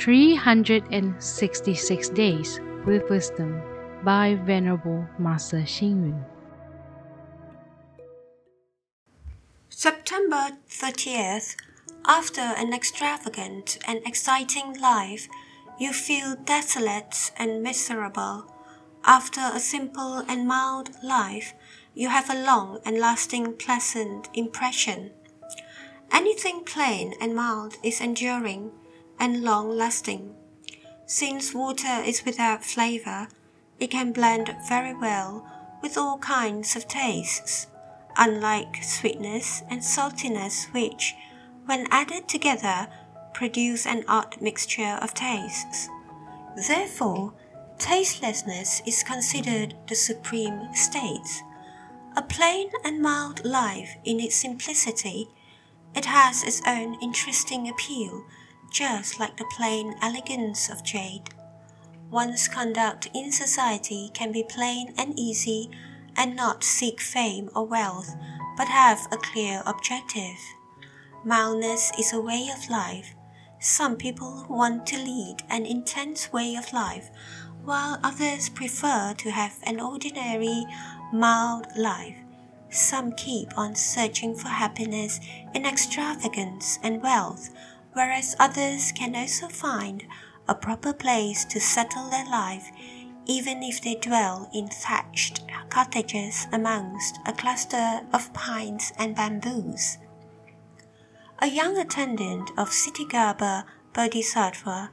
366 Days with Wisdom by Venerable Master Xing Yun. September 30th. After an extravagant and exciting life, you feel desolate and miserable. After a simple and mild life, you have a long and lasting pleasant impression. Anything plain and mild is enduring and long lasting. Since water is without flavor, it can blend very well with all kinds of tastes, unlike sweetness and saltiness, which, when added together, produce an odd mixture of tastes. Therefore, tastelessness is considered the supreme state. A plain and mild life in its simplicity, it has its own interesting appeal just like the plain elegance of jade. One's conduct in society can be plain and easy and not seek fame or wealth, but have a clear objective. Mildness is a way of life. Some people want to lead an intense way of life, while others prefer to have an ordinary, mild life. Some keep on searching for happiness in extravagance and wealth, whereas others can also find a proper place to settle their life, even if they dwell in thatched cottages amongst a cluster of pines and bamboos. A young attendant of Ksitigarbha Bodhisattva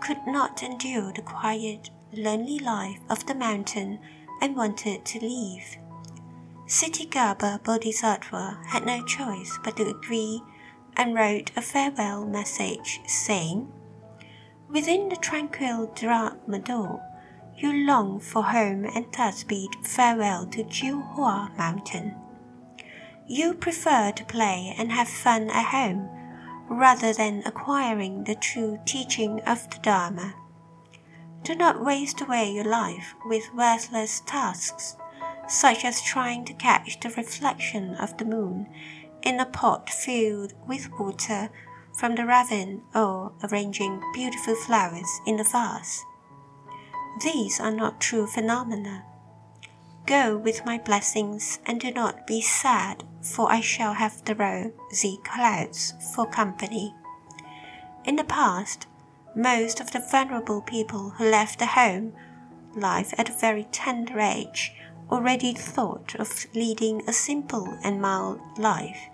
could not endure the quiet, lonely life of the mountain and wanted to leave. Ksitigarbha Bodhisattva had no choice but to agree and wrote a farewell message saying, Within the tranquil Dharma door, you long for home and thus bid farewell to Jiuhua Mountain. You prefer to play and have fun at home rather than acquiring the true teaching of the Dharma. Do not waste away your life with worthless tasks, such as trying to catch the reflection of the moon in a pot filled with water from the ravine or arranging beautiful flowers in a vase. These are not true phenomena. Go with my blessings and do not be sad, for I shall have the rosy clouds for company. In the past, most of the venerable people who left the home life at a very tender age already thought of leading a simple and mild life,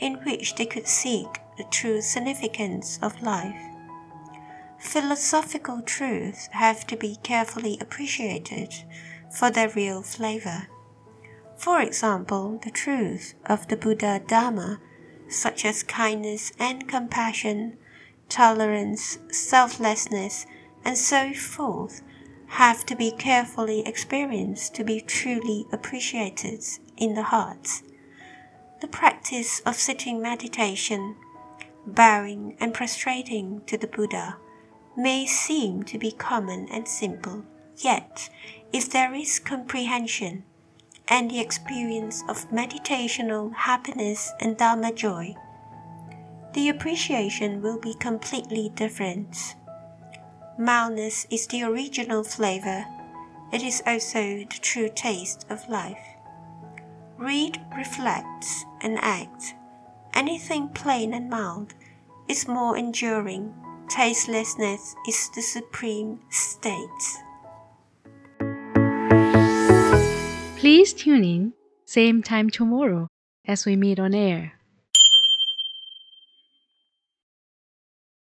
in which they could seek the true significance of life. Philosophical truths have to be carefully appreciated for their real flavor. For example, the truth of the Buddha Dharma, such as kindness and compassion, tolerance, selflessness, and so forth, have to be carefully experienced to be truly appreciated in the heart. The practice of sitting meditation, bowing and prostrating to the Buddha, may seem to be common and simple, yet, if there is comprehension and the experience of meditational happiness and Dharma joy, the appreciation will be completely different. Mildness is the original flavor. It is also the true taste of life. Read, reflect, and act. Anything plain and mild is more enduring. Tastelessness is the supreme state. Please tune in, same time tomorrow as we meet on air.